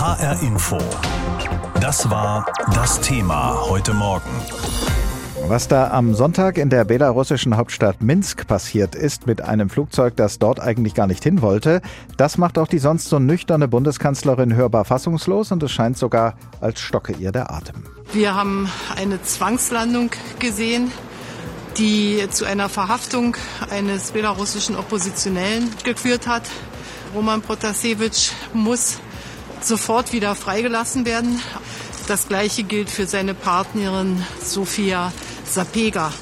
HR Info. Das war das Thema heute Morgen. Was da am Sonntag in der belarussischen Hauptstadt Minsk passiert ist mit einem Flugzeug, das dort eigentlich gar nicht hin wollte, das macht auch die sonst so nüchterne Bundeskanzlerin hörbar fassungslos und es scheint sogar, als stocke ihr der Atem. Wir haben eine Zwangslandung gesehen, die zu einer Verhaftung eines belarussischen Oppositionellen geführt hat. Roman Protasevich muss sofort wieder freigelassen werden. Das gleiche gilt für seine Partnerin Sofia Sapega.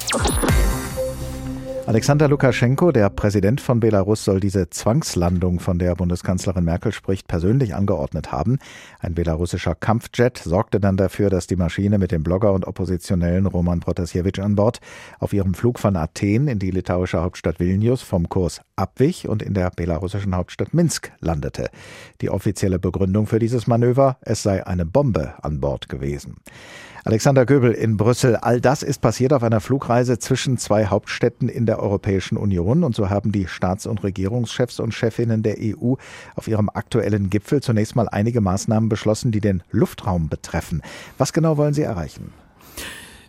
Alexander Lukaschenko, der Präsident von Belarus, soll diese Zwangslandung, von der Bundeskanzlerin Merkel spricht, persönlich angeordnet haben. Ein belarussischer Kampfjet sorgte dann dafür, dass die Maschine mit dem Blogger und Oppositionellen Roman Protasiewicz an Bord auf ihrem Flug von Athen in die litauische Hauptstadt Vilnius vom Kurs abwich und in der belarussischen Hauptstadt Minsk landete. Die offizielle Begründung für dieses Manöver, es sei eine Bombe an Bord gewesen. Alexander Göbel in Brüssel. All das ist passiert auf einer Flugreise zwischen zwei Hauptstädten in der Europäischen Union. Und so haben die Staats- und Regierungschefs und Chefinnen der EU auf ihrem aktuellen Gipfel zunächst mal einige Maßnahmen beschlossen, die den Luftraum betreffen. Was genau wollen sie erreichen?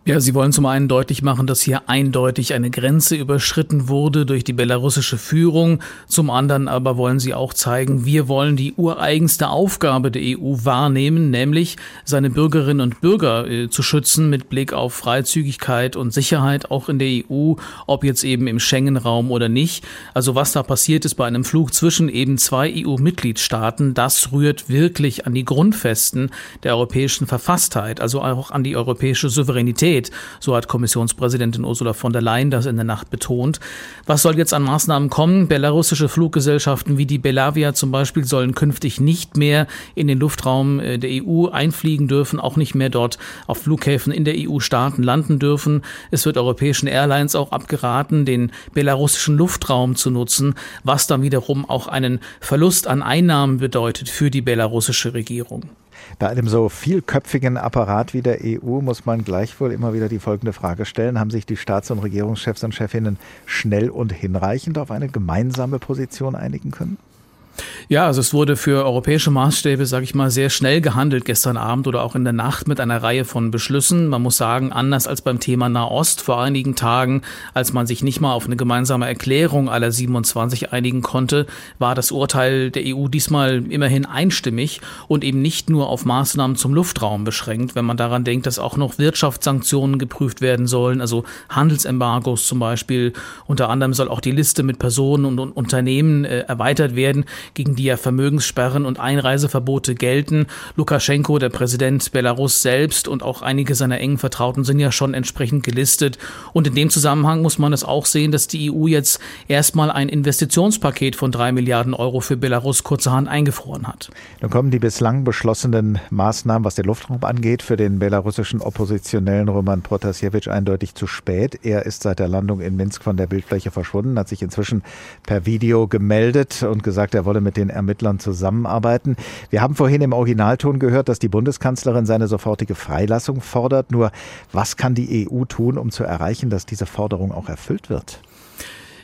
Ja, Sie wollen zum einen deutlich machen, dass hier eindeutig eine Grenze überschritten wurde durch die belarussische Führung. Zum anderen aber wollen Sie auch zeigen, wir wollen die ureigenste Aufgabe der EU wahrnehmen, nämlich seine Bürgerinnen und Bürger äh, zu schützen mit Blick auf Freizügigkeit und Sicherheit auch in der EU, ob jetzt eben im Schengen-Raum oder nicht. Also was da passiert ist bei einem Flug zwischen eben zwei EU-Mitgliedstaaten, das rührt wirklich an die Grundfesten der europäischen Verfasstheit, also auch an die europäische Souveränität Solidarität. So hat Kommissionspräsidentin Ursula von der Leyen das in der Nacht betont. Was soll jetzt an Maßnahmen kommen? Belarussische Fluggesellschaften wie die Belavia zum Beispiel sollen künftig nicht mehr in den Luftraum äh, der EU einfliegen dürfen, auch nicht mehr dort auf Flughäfen in der EU-Staaten landen dürfen. Es wird europäischen Airlines auch abgeraten, den belarussischen Luftraum zu nutzen, was dann wiederum auch einen Verlust an Einnahmen bedeutet für die belarussische Regierung. Bei einem so vielköpfigen Apparat wie der EU muss man gleichwohl immer wieder die folgende Frage stellen. Haben sich die Staats- und Regierungschefs und Chefinnen schnell und hinreichend auf eine gemeinsame Position einigen können? Ja, also es wurde für europäische Maßstäbe, sage ich mal, sehr schnell gehandelt gestern Abend oder auch in der Nacht mit einer Reihe von Beschlüssen. Man muss sagen, anders als beim Thema Nahost vor einigen Tagen, als man sich nicht mal auf eine gemeinsame Erklärung aller 27 einigen konnte, war das Urteil der EU diesmal immerhin einstimmig und eben nicht nur auf Maßnahmen zum Luftraum beschränkt, wenn man daran denkt, dass auch noch Wirtschaftssanktionen geprüft werden sollen, also Handelsembargos zum Beispiel. Unter anderem soll auch die Liste mit Personen und Unternehmen äh, erweitert werden, gegen die ja Vermögenssperren und Einreiseverbote gelten. Lukaschenko, der Präsident Belarus selbst und auch einige seiner engen Vertrauten sind ja schon entsprechend gelistet. Und in dem Zusammenhang muss man es auch sehen, dass die EU jetzt erstmal ein Investitionspaket von drei Milliarden Euro für Belarus kurzerhand eingefroren hat. Nun kommen die bislang beschlossenen Maßnahmen, was den Luftraum angeht, für den belarussischen Oppositionellen Roman Protasevich eindeutig zu spät. Er ist seit der Landung in Minsk von der Bildfläche verschwunden, hat sich inzwischen per Video gemeldet und gesagt, er wolle mit den Ermittlern zusammenarbeiten. Wir haben vorhin im Originalton gehört, dass die Bundeskanzlerin seine sofortige Freilassung fordert. Nur was kann die EU tun, um zu erreichen, dass diese Forderung auch erfüllt wird?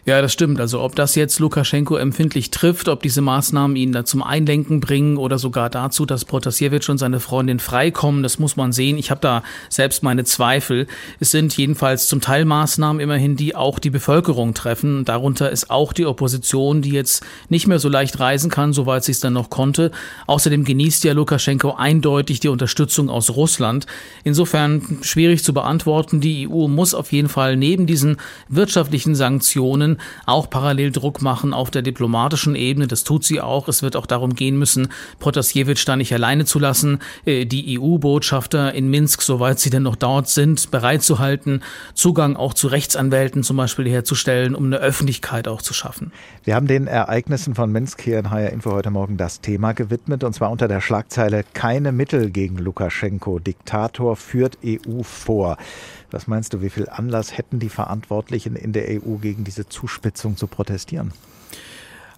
Ja, das stimmt. Also ob das jetzt Lukaschenko empfindlich trifft, ob diese Maßnahmen ihn da zum Einlenken bringen oder sogar dazu, dass Protasevich und seine Freundin freikommen, das muss man sehen. Ich habe da selbst meine Zweifel. Es sind jedenfalls zum Teil Maßnahmen immerhin, die auch die Bevölkerung treffen. Darunter ist auch die Opposition, die jetzt nicht mehr so leicht reisen kann, soweit sie es dann noch konnte. Außerdem genießt ja Lukaschenko eindeutig die Unterstützung aus Russland. Insofern schwierig zu beantworten. Die EU muss auf jeden Fall neben diesen wirtschaftlichen Sanktionen auch parallel Druck machen auf der diplomatischen Ebene. Das tut sie auch. Es wird auch darum gehen müssen, Protasevich da nicht alleine zu lassen, äh, die EU-Botschafter in Minsk, soweit sie denn noch dort sind, bereit zu halten, Zugang auch zu Rechtsanwälten zum Beispiel herzustellen, um eine Öffentlichkeit auch zu schaffen. Wir haben den Ereignissen von Minsk hier in HR Info heute Morgen das Thema gewidmet und zwar unter der Schlagzeile Keine Mittel gegen Lukaschenko. Diktator führt EU vor. Was meinst du, wie viel Anlass hätten die Verantwortlichen in der EU gegen diese Zuspitzung zu protestieren?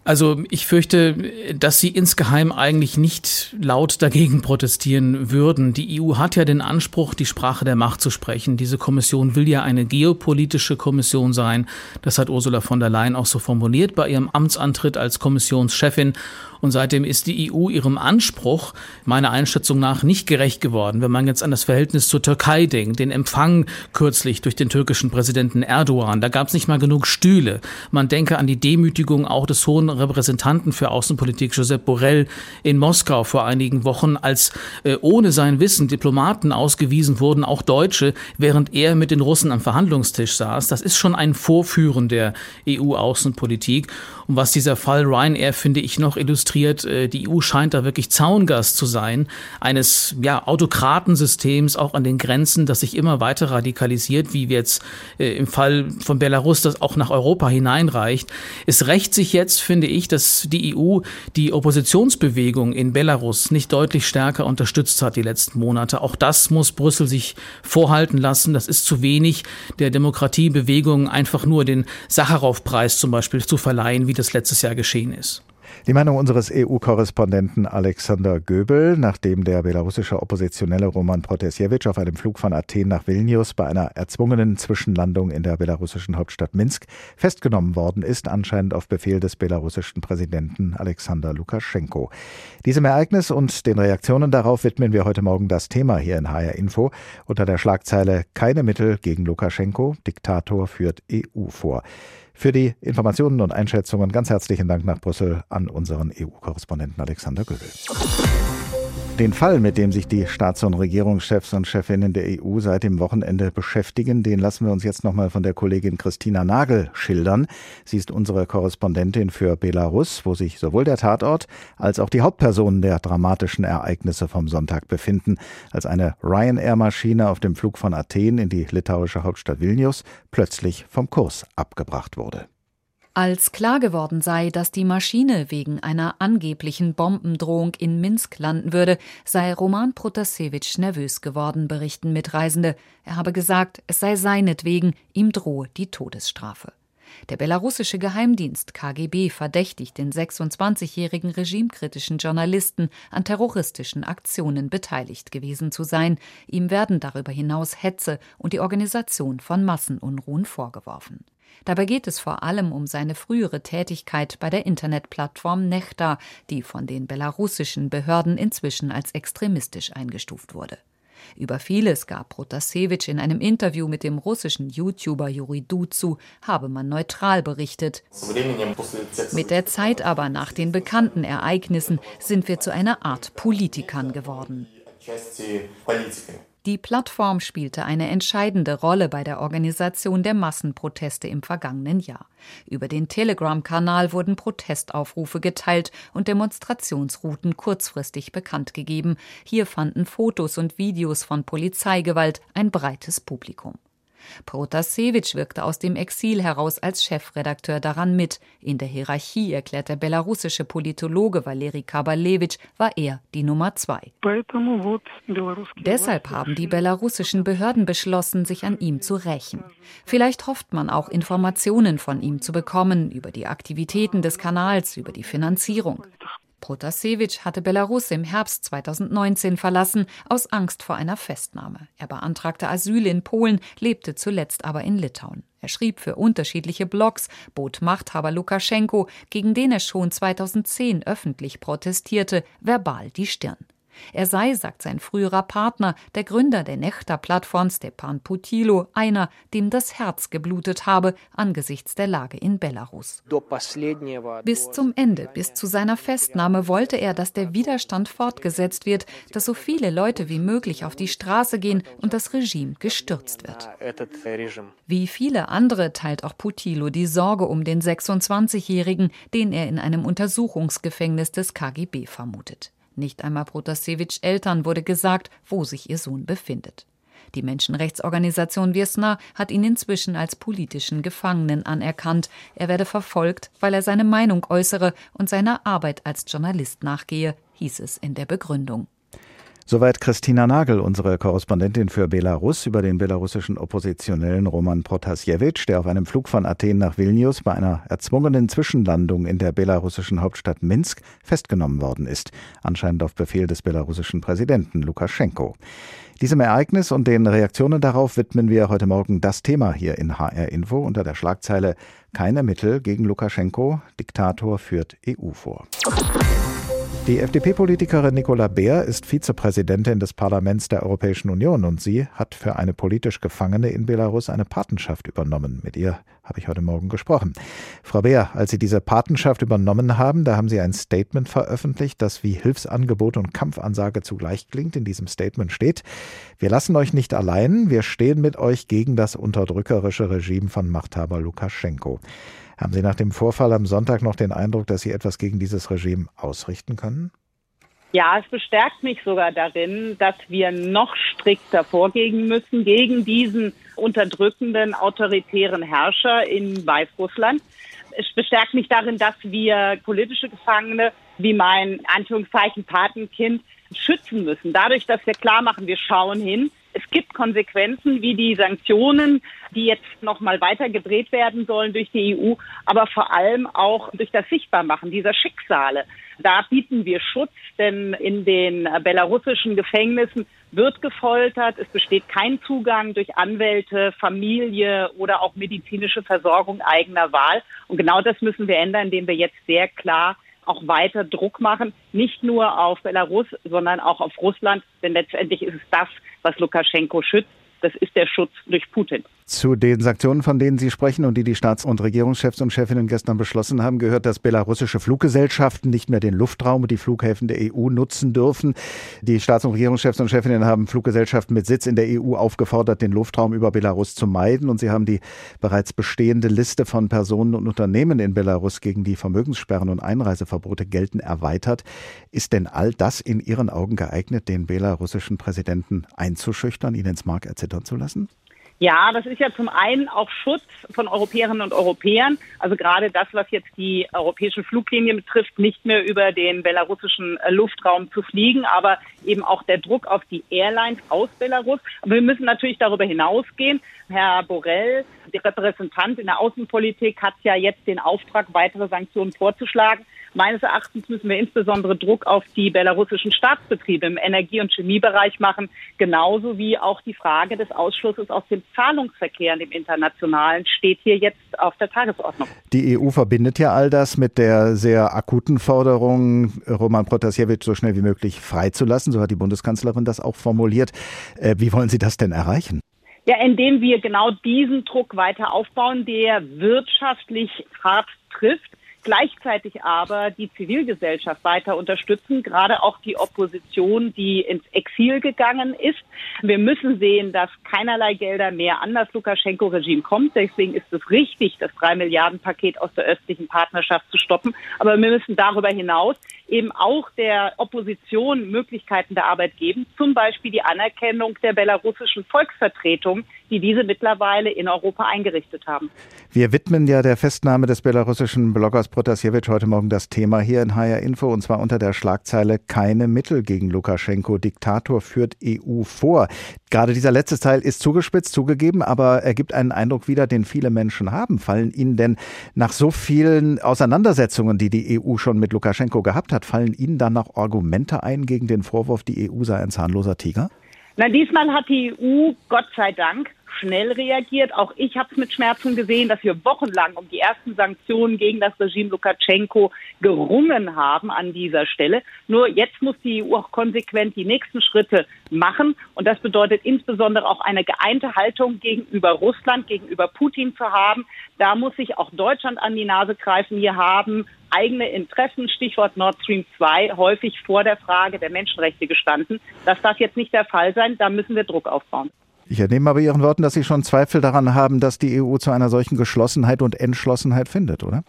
Also ich fürchte, dass sie insgeheim eigentlich nicht laut dagegen protestieren würden. Die EU hat ja den Anspruch, die Sprache der Macht zu sprechen. Diese Kommission will ja eine geopolitische Kommission sein. Das hat Ursula von der Leyen auch so formuliert bei ihrem Amtsantritt als Kommissionschefin. Und seitdem ist die EU ihrem Anspruch meiner Einschätzung nach nicht gerecht geworden. Wenn man jetzt an das Verhältnis zur Türkei denkt, den Empfang kürzlich durch den türkischen Präsidenten Erdogan, da gab es nicht mal genug Stühle. Man denke an die Demütigung auch des hohen Repräsentanten für Außenpolitik Josep Borrell in Moskau vor einigen Wochen, als äh, ohne sein Wissen Diplomaten ausgewiesen wurden, auch Deutsche, während er mit den Russen am Verhandlungstisch saß. Das ist schon ein Vorführen der EU-Außenpolitik. Und was dieser Fall Ryanair, finde ich, noch illustriert, äh, die EU scheint da wirklich Zaungast zu sein, eines ja, Autokratensystems auch an den Grenzen, das sich immer weiter radikalisiert, wie jetzt äh, im Fall von Belarus das auch nach Europa hineinreicht. Es rächt sich jetzt, finde ich, dass die EU die Oppositionsbewegung in Belarus nicht deutlich stärker unterstützt hat die letzten Monate. Auch das muss Brüssel sich vorhalten lassen. Das ist zu wenig, der Demokratiebewegung einfach nur den Sacharow-Preis zum Beispiel zu verleihen, wie das letztes Jahr geschehen ist. Die Meinung unseres EU-Korrespondenten Alexander Göbel, nachdem der belarussische Oppositionelle Roman Protasevich auf einem Flug von Athen nach Vilnius bei einer erzwungenen Zwischenlandung in der belarussischen Hauptstadt Minsk festgenommen worden ist, anscheinend auf Befehl des belarussischen Präsidenten Alexander Lukaschenko. Diesem Ereignis und den Reaktionen darauf widmen wir heute Morgen das Thema hier in HR Info unter der Schlagzeile Keine Mittel gegen Lukaschenko, Diktator führt EU vor. Für die Informationen und Einschätzungen ganz herzlichen Dank nach Brüssel an unseren EU-Korrespondenten Alexander Göbel. Den Fall, mit dem sich die Staats- und Regierungschefs und Chefinnen der EU seit dem Wochenende beschäftigen, den lassen wir uns jetzt nochmal von der Kollegin Christina Nagel schildern. Sie ist unsere Korrespondentin für Belarus, wo sich sowohl der Tatort als auch die Hauptpersonen der dramatischen Ereignisse vom Sonntag befinden, als eine Ryanair-Maschine auf dem Flug von Athen in die litauische Hauptstadt Vilnius plötzlich vom Kurs abgebracht wurde. Als klar geworden sei, dass die Maschine wegen einer angeblichen Bombendrohung in Minsk landen würde, sei Roman Protasevich nervös geworden, berichten Mitreisende. Er habe gesagt, es sei seinetwegen, ihm drohe die Todesstrafe. Der belarussische Geheimdienst KGB verdächtigt den 26-jährigen regimekritischen Journalisten an terroristischen Aktionen beteiligt gewesen zu sein. Ihm werden darüber hinaus Hetze und die Organisation von Massenunruhen vorgeworfen. Dabei geht es vor allem um seine frühere Tätigkeit bei der Internetplattform Nechta, die von den belarussischen Behörden inzwischen als extremistisch eingestuft wurde. Über vieles gab Protasevich in einem Interview mit dem russischen YouTuber Juri Duzu, habe man neutral berichtet. Mit der Zeit aber nach den bekannten Ereignissen sind wir zu einer Art Politikern geworden. Die Plattform spielte eine entscheidende Rolle bei der Organisation der Massenproteste im vergangenen Jahr. Über den Telegram-Kanal wurden Protestaufrufe geteilt und Demonstrationsrouten kurzfristig bekannt gegeben. Hier fanden Fotos und Videos von Polizeigewalt ein breites Publikum. Protasevich wirkte aus dem Exil heraus als Chefredakteur daran mit. In der Hierarchie, erklärt der belarussische Politologe Valeri Kabalevich, war er die Nummer zwei. Deshalb haben die belarussischen Behörden beschlossen, sich an ihm zu rächen. Vielleicht hofft man auch Informationen von ihm zu bekommen über die Aktivitäten des Kanals, über die Finanzierung. Protasevich hatte Belarus im Herbst 2019 verlassen, aus Angst vor einer Festnahme. Er beantragte Asyl in Polen, lebte zuletzt aber in Litauen. Er schrieb für unterschiedliche Blogs, bot Machthaber Lukaschenko, gegen den er schon 2010 öffentlich protestierte, verbal die Stirn. Er sei, sagt sein früherer Partner, der Gründer der Nechta-Plattform Stepan Putilo, einer, dem das Herz geblutet habe angesichts der Lage in Belarus. Bis zum Ende, bis zu seiner Festnahme wollte er, dass der Widerstand fortgesetzt wird, dass so viele Leute wie möglich auf die Straße gehen und das Regime gestürzt wird. Wie viele andere teilt auch Putilo die Sorge um den 26-Jährigen, den er in einem Untersuchungsgefängnis des KGB vermutet. Nicht einmal Protasevich Eltern wurde gesagt, wo sich ihr Sohn befindet. Die Menschenrechtsorganisation Wiesna hat ihn inzwischen als politischen Gefangenen anerkannt. Er werde verfolgt, weil er seine Meinung äußere und seiner Arbeit als Journalist nachgehe, hieß es in der Begründung. Soweit Christina Nagel, unsere Korrespondentin für Belarus, über den belarussischen Oppositionellen Roman Protasevich, der auf einem Flug von Athen nach Vilnius bei einer erzwungenen Zwischenlandung in der belarussischen Hauptstadt Minsk festgenommen worden ist, anscheinend auf Befehl des belarussischen Präsidenten Lukaschenko. Diesem Ereignis und den Reaktionen darauf widmen wir heute Morgen das Thema hier in HR Info unter der Schlagzeile Keine Mittel gegen Lukaschenko, Diktator führt EU vor. Die FDP-Politikerin Nicola Beer ist Vizepräsidentin des Parlaments der Europäischen Union und sie hat für eine politisch Gefangene in Belarus eine Patenschaft übernommen. Mit ihr habe ich heute Morgen gesprochen. Frau Beer, als Sie diese Patenschaft übernommen haben, da haben Sie ein Statement veröffentlicht, das wie Hilfsangebot und Kampfansage zugleich klingt. In diesem Statement steht, wir lassen euch nicht allein, wir stehen mit euch gegen das unterdrückerische Regime von Machthaber Lukaschenko. Haben Sie nach dem Vorfall am Sonntag noch den Eindruck, dass Sie etwas gegen dieses Regime ausrichten können? Ja, es bestärkt mich sogar darin, dass wir noch strikter vorgehen müssen gegen diesen unterdrückenden, autoritären Herrscher in Weißrussland. Es bestärkt mich darin, dass wir politische Gefangene wie mein Anführungszeichen Patenkind schützen müssen. Dadurch, dass wir klar machen, wir schauen hin, es gibt Konsequenzen wie die Sanktionen, die jetzt noch mal weiter gedreht werden sollen durch die EU, aber vor allem auch durch das Sichtbarmachen dieser Schicksale. Da bieten wir Schutz, denn in den belarussischen Gefängnissen wird gefoltert. Es besteht kein Zugang durch Anwälte, Familie oder auch medizinische Versorgung eigener Wahl. Und genau das müssen wir ändern, indem wir jetzt sehr klar auch weiter Druck machen, nicht nur auf Belarus, sondern auch auf Russland, denn letztendlich ist es das, was Lukaschenko schützt. Das ist der Schutz durch Putin. Zu den Sanktionen, von denen Sie sprechen und die die Staats- und Regierungschefs und Chefinnen gestern beschlossen haben, gehört, dass belarussische Fluggesellschaften nicht mehr den Luftraum und die Flughäfen der EU nutzen dürfen. Die Staats- und Regierungschefs und Chefinnen haben Fluggesellschaften mit Sitz in der EU aufgefordert, den Luftraum über Belarus zu meiden. Und sie haben die bereits bestehende Liste von Personen und Unternehmen in Belarus, gegen die Vermögenssperren und Einreiseverbote gelten, erweitert. Ist denn all das in Ihren Augen geeignet, den belarussischen Präsidenten einzuschüchtern, ihn ins Mark erzittern zu lassen? Ja, das ist ja zum einen auch Schutz von Europäerinnen und Europäern. Also gerade das, was jetzt die europäischen Fluglinien betrifft, nicht mehr über den belarussischen äh, Luftraum zu fliegen, aber eben auch der Druck auf die Airlines aus Belarus. Aber wir müssen natürlich darüber hinausgehen. Herr Borrell, Repräsentant in der Außenpolitik, hat ja jetzt den Auftrag, weitere Sanktionen vorzuschlagen. Meines Erachtens müssen wir insbesondere Druck auf die belarussischen Staatsbetriebe im Energie- und Chemiebereich machen, genauso wie auch die Frage des Ausschlusses aus dem Zahlungsverkehr im internationalen steht hier jetzt auf der Tagesordnung. Die EU verbindet ja all das mit der sehr akuten Forderung, Roman Protasevich so schnell wie möglich freizulassen. So hat die Bundeskanzlerin das auch formuliert. Äh, wie wollen Sie das denn erreichen? Ja, indem wir genau diesen Druck weiter aufbauen, der wirtschaftlich hart trifft gleichzeitig aber die Zivilgesellschaft weiter unterstützen, gerade auch die Opposition, die ins Exil gegangen ist. Wir müssen sehen, dass keinerlei Gelder mehr an das Lukaschenko-Regime kommt. Deswegen ist es richtig, das drei Milliarden Paket aus der östlichen Partnerschaft zu stoppen. Aber wir müssen darüber hinaus eben auch der Opposition Möglichkeiten der Arbeit geben, zum Beispiel die Anerkennung der belarussischen Volksvertretung, die diese mittlerweile in Europa eingerichtet haben. Wir widmen ja der Festnahme des belarussischen Bloggers Protasiewicz heute Morgen das Thema hier in HR Info und zwar unter der Schlagzeile Keine Mittel gegen Lukaschenko. Diktator führt EU vor. Gerade dieser letzte Teil ist zugespitzt, zugegeben, aber er gibt einen Eindruck wieder, den viele Menschen haben. Fallen Ihnen denn nach so vielen Auseinandersetzungen, die die EU schon mit Lukaschenko gehabt hat, fallen Ihnen dann noch Argumente ein gegen den Vorwurf, die EU sei ein zahnloser Tiger? Na, diesmal hat die EU, Gott sei Dank, schnell reagiert. Auch ich habe es mit Schmerzen gesehen, dass wir wochenlang um die ersten Sanktionen gegen das Regime Lukaschenko gerungen haben an dieser Stelle. Nur jetzt muss die EU auch konsequent die nächsten Schritte machen. Und das bedeutet insbesondere auch eine geeinte Haltung gegenüber Russland, gegenüber Putin zu haben. Da muss sich auch Deutschland an die Nase greifen. Wir haben eigene Interessen, Stichwort Nord Stream 2, häufig vor der Frage der Menschenrechte gestanden. Das darf jetzt nicht der Fall sein. Da müssen wir Druck aufbauen. Ich entnehme aber Ihren Worten, dass Sie schon Zweifel daran haben, dass die EU zu einer solchen Geschlossenheit und Entschlossenheit findet, oder?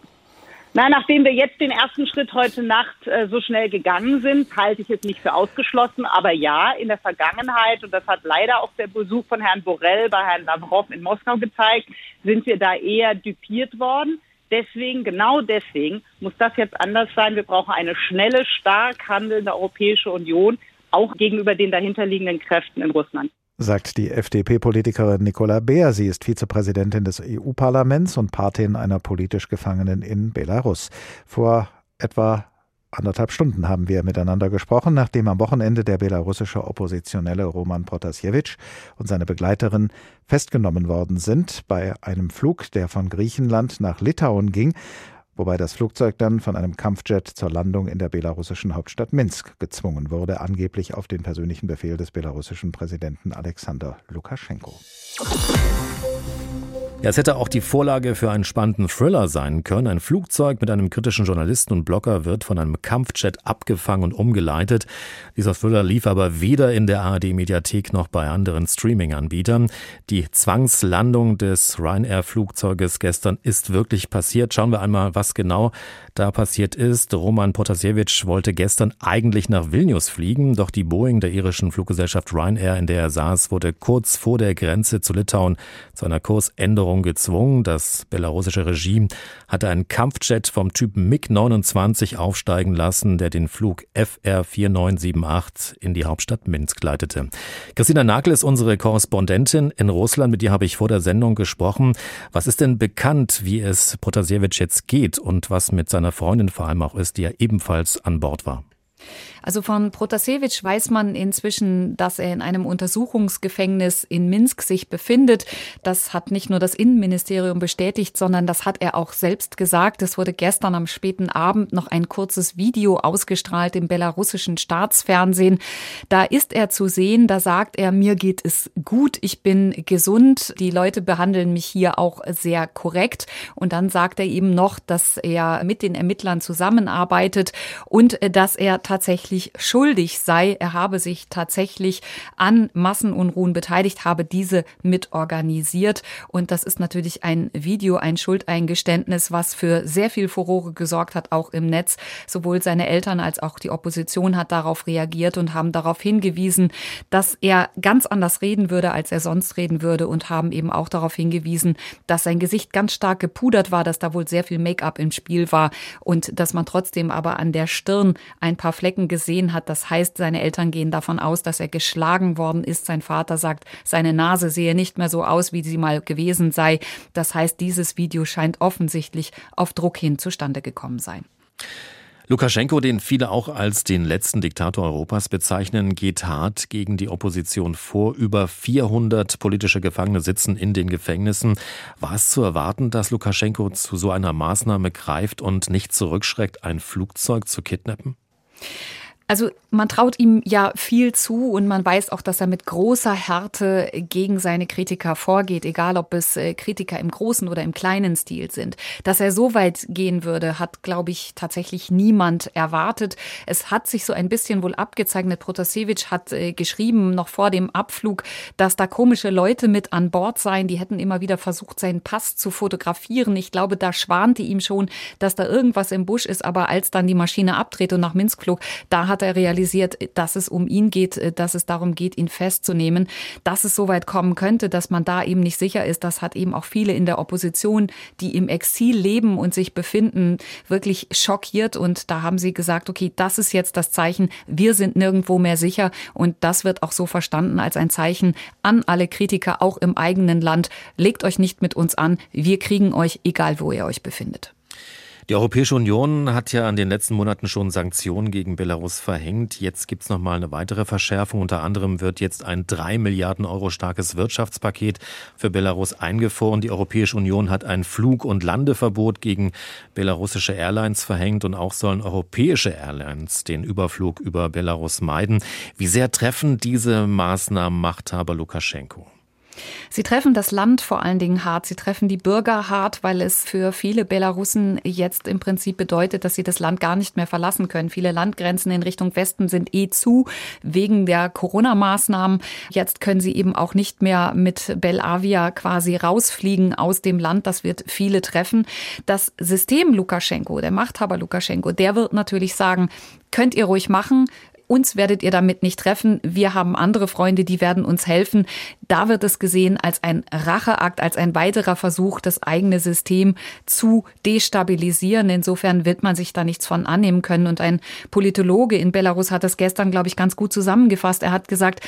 Nein, nachdem wir jetzt den ersten Schritt heute Nacht äh, so schnell gegangen sind, halte ich es nicht für ausgeschlossen. Aber ja, in der Vergangenheit, und das hat leider auch der Besuch von Herrn Borrell bei Herrn Lavrov in Moskau gezeigt, sind wir da eher düpiert worden. Deswegen, genau deswegen, muss das jetzt anders sein. Wir brauchen eine schnelle, stark handelnde Europäische Union, auch gegenüber den dahinterliegenden Kräften in Russland sagt die FDP-Politikerin Nicola Beer. Sie ist Vizepräsidentin des EU-Parlaments und Patin einer politisch Gefangenen in Belarus. Vor etwa anderthalb Stunden haben wir miteinander gesprochen, nachdem am Wochenende der belarussische Oppositionelle Roman Protasevich und seine Begleiterin festgenommen worden sind bei einem Flug, der von Griechenland nach Litauen ging wobei das Flugzeug dann von einem Kampfjet zur Landung in der belarussischen Hauptstadt Minsk gezwungen wurde, angeblich auf den persönlichen Befehl des belarussischen Präsidenten Alexander Lukaschenko. Ja, es hätte auch die Vorlage für einen spannenden Thriller sein können. Ein Flugzeug mit einem kritischen Journalisten und Blogger wird von einem Kampfjet abgefangen und umgeleitet. Dieser Thriller lief aber weder in der ARD-Mediathek noch bei anderen Streaming-Anbietern. Die Zwangslandung des Ryanair-Flugzeuges gestern ist wirklich passiert. Schauen wir einmal, was genau da passiert ist. Roman Protasevich wollte gestern eigentlich nach Vilnius fliegen, doch die Boeing der irischen Fluggesellschaft Ryanair, in der er saß, wurde kurz vor der Grenze zu Litauen zu einer Kursänderung gezwungen. Das belarussische Regime hatte einen Kampfjet vom Typ MiG-29 aufsteigen lassen, der den Flug FR 4978 in die Hauptstadt Minsk leitete. Christina Nagel ist unsere Korrespondentin in Russland. Mit ihr habe ich vor der Sendung gesprochen. Was ist denn bekannt, wie es Protasevich jetzt geht und was mit seiner Freundin vor allem auch ist, die ja ebenfalls an Bord war? Also von Protasevich weiß man inzwischen, dass er in einem Untersuchungsgefängnis in Minsk sich befindet. Das hat nicht nur das Innenministerium bestätigt, sondern das hat er auch selbst gesagt. Es wurde gestern am späten Abend noch ein kurzes Video ausgestrahlt im belarussischen Staatsfernsehen. Da ist er zu sehen, da sagt er, mir geht es gut, ich bin gesund, die Leute behandeln mich hier auch sehr korrekt. Und dann sagt er eben noch, dass er mit den Ermittlern zusammenarbeitet und dass er tatsächlich tatsächlich schuldig sei. Er habe sich tatsächlich an Massenunruhen beteiligt, habe diese mitorganisiert. Und das ist natürlich ein Video, ein Schuldeingeständnis, was für sehr viel Furore gesorgt hat, auch im Netz. Sowohl seine Eltern als auch die Opposition hat darauf reagiert und haben darauf hingewiesen, dass er ganz anders reden würde, als er sonst reden würde und haben eben auch darauf hingewiesen, dass sein Gesicht ganz stark gepudert war, dass da wohl sehr viel Make-up im Spiel war und dass man trotzdem aber an der Stirn ein paar Flecken gesehen gesehen hat. Das heißt, seine Eltern gehen davon aus, dass er geschlagen worden ist. Sein Vater sagt, seine Nase sehe nicht mehr so aus, wie sie mal gewesen sei. Das heißt, dieses Video scheint offensichtlich auf Druck hin zustande gekommen sein. Lukaschenko, den viele auch als den letzten Diktator Europas bezeichnen, geht hart gegen die Opposition vor. Über 400 politische Gefangene sitzen in den Gefängnissen. War es zu erwarten, dass Lukaschenko zu so einer Maßnahme greift und nicht zurückschreckt, ein Flugzeug zu kidnappen? Also man traut ihm ja viel zu und man weiß auch, dass er mit großer Härte gegen seine Kritiker vorgeht, egal ob es äh, Kritiker im großen oder im kleinen Stil sind. Dass er so weit gehen würde, hat, glaube ich, tatsächlich niemand erwartet. Es hat sich so ein bisschen wohl abgezeichnet. Protasevich hat äh, geschrieben, noch vor dem Abflug, dass da komische Leute mit an Bord seien. Die hätten immer wieder versucht, seinen Pass zu fotografieren. Ich glaube, da schwante ihm schon, dass da irgendwas im Busch ist. Aber als dann die Maschine abdreht und nach Minsk flog, da hat er realisiert, dass es um ihn geht, dass es darum geht, ihn festzunehmen. Dass es so weit kommen könnte, dass man da eben nicht sicher ist, das hat eben auch viele in der Opposition, die im Exil leben und sich befinden, wirklich schockiert. Und da haben sie gesagt, okay, das ist jetzt das Zeichen, wir sind nirgendwo mehr sicher. Und das wird auch so verstanden als ein Zeichen an alle Kritiker, auch im eigenen Land. Legt euch nicht mit uns an, wir kriegen euch, egal wo ihr euch befindet. Die Europäische Union hat ja in den letzten Monaten schon Sanktionen gegen Belarus verhängt. Jetzt gibt es nochmal eine weitere Verschärfung. Unter anderem wird jetzt ein drei Milliarden Euro starkes Wirtschaftspaket für Belarus eingefroren. Die Europäische Union hat ein Flug- und Landeverbot gegen belarussische Airlines verhängt und auch sollen europäische Airlines den Überflug über Belarus meiden. Wie sehr treffen diese Maßnahmen Machthaber Lukaschenko? Sie treffen das Land vor allen Dingen hart. Sie treffen die Bürger hart, weil es für viele Belarussen jetzt im Prinzip bedeutet, dass sie das Land gar nicht mehr verlassen können. Viele Landgrenzen in Richtung Westen sind eh zu wegen der Corona-Maßnahmen. Jetzt können sie eben auch nicht mehr mit Belavia quasi rausfliegen aus dem Land. Das wird viele treffen. Das System Lukaschenko, der Machthaber Lukaschenko, der wird natürlich sagen, könnt ihr ruhig machen. Uns werdet ihr damit nicht treffen. Wir haben andere Freunde, die werden uns helfen. Da wird es gesehen als ein Racheakt, als ein weiterer Versuch, das eigene System zu destabilisieren. Insofern wird man sich da nichts von annehmen können. Und ein Politologe in Belarus hat das gestern, glaube ich, ganz gut zusammengefasst. Er hat gesagt,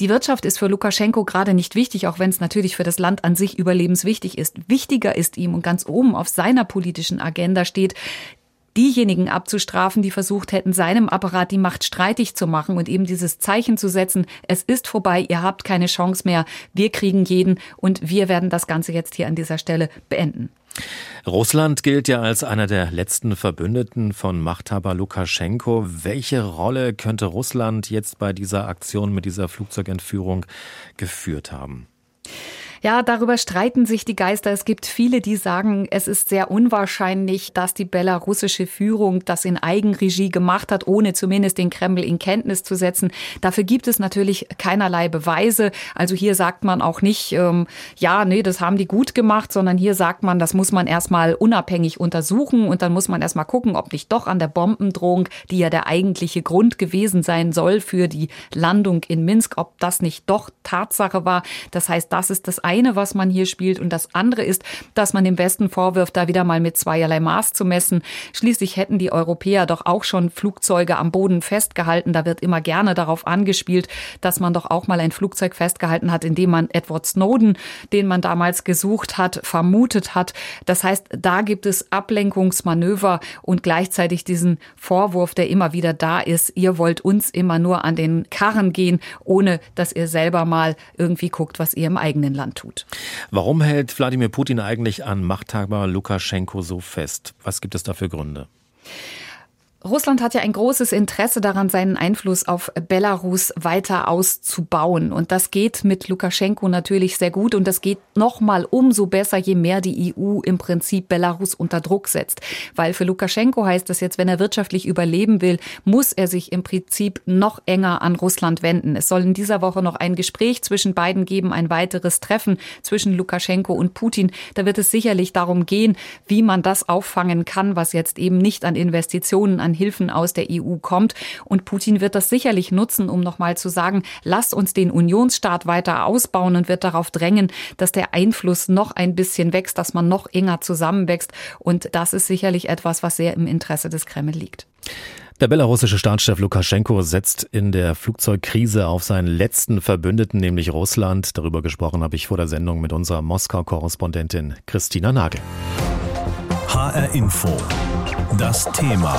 die Wirtschaft ist für Lukaschenko gerade nicht wichtig, auch wenn es natürlich für das Land an sich überlebenswichtig ist. Wichtiger ist ihm und ganz oben auf seiner politischen Agenda steht diejenigen abzustrafen, die versucht hätten, seinem Apparat die Macht streitig zu machen und eben dieses Zeichen zu setzen, es ist vorbei, ihr habt keine Chance mehr, wir kriegen jeden und wir werden das Ganze jetzt hier an dieser Stelle beenden. Russland gilt ja als einer der letzten Verbündeten von Machthaber Lukaschenko. Welche Rolle könnte Russland jetzt bei dieser Aktion mit dieser Flugzeugentführung geführt haben? Ja, darüber streiten sich die Geister. Es gibt viele, die sagen, es ist sehr unwahrscheinlich, dass die belarussische Führung das in Eigenregie gemacht hat, ohne zumindest den Kreml in Kenntnis zu setzen. Dafür gibt es natürlich keinerlei Beweise. Also hier sagt man auch nicht, ähm, ja, nee, das haben die gut gemacht, sondern hier sagt man, das muss man erstmal unabhängig untersuchen und dann muss man erstmal gucken, ob nicht doch an der Bombendrohung, die ja der eigentliche Grund gewesen sein soll für die Landung in Minsk, ob das nicht doch Tatsache war. Das heißt, das ist das eine, was man hier spielt. Und das andere ist, dass man dem Westen vorwirft, da wieder mal mit zweierlei Maß zu messen. Schließlich hätten die Europäer doch auch schon Flugzeuge am Boden festgehalten. Da wird immer gerne darauf angespielt, dass man doch auch mal ein Flugzeug festgehalten hat, in dem man Edward Snowden, den man damals gesucht hat, vermutet hat. Das heißt, da gibt es Ablenkungsmanöver und gleichzeitig diesen Vorwurf, der immer wieder da ist. Ihr wollt uns immer nur an den Karren gehen, ohne dass ihr selber mal irgendwie guckt, was ihr im eigenen Land tut. Warum hält Wladimir Putin eigentlich an Machthaber Lukaschenko so fest? Was gibt es da für Gründe? Russland hat ja ein großes Interesse daran, seinen Einfluss auf Belarus weiter auszubauen. Und das geht mit Lukaschenko natürlich sehr gut. Und das geht noch mal umso besser, je mehr die EU im Prinzip Belarus unter Druck setzt. Weil für Lukaschenko heißt das jetzt, wenn er wirtschaftlich überleben will, muss er sich im Prinzip noch enger an Russland wenden. Es soll in dieser Woche noch ein Gespräch zwischen beiden geben, ein weiteres Treffen zwischen Lukaschenko und Putin. Da wird es sicherlich darum gehen, wie man das auffangen kann, was jetzt eben nicht an Investitionen, an an Hilfen aus der EU kommt. Und Putin wird das sicherlich nutzen, um nochmal zu sagen, lasst uns den Unionsstaat weiter ausbauen und wird darauf drängen, dass der Einfluss noch ein bisschen wächst, dass man noch enger zusammenwächst. Und das ist sicherlich etwas, was sehr im Interesse des Kreml liegt. Der belarussische Staatschef Lukaschenko setzt in der Flugzeugkrise auf seinen letzten Verbündeten, nämlich Russland. Darüber gesprochen habe ich vor der Sendung mit unserer Moskau-Korrespondentin Christina Nagel. HR Info. Das Thema.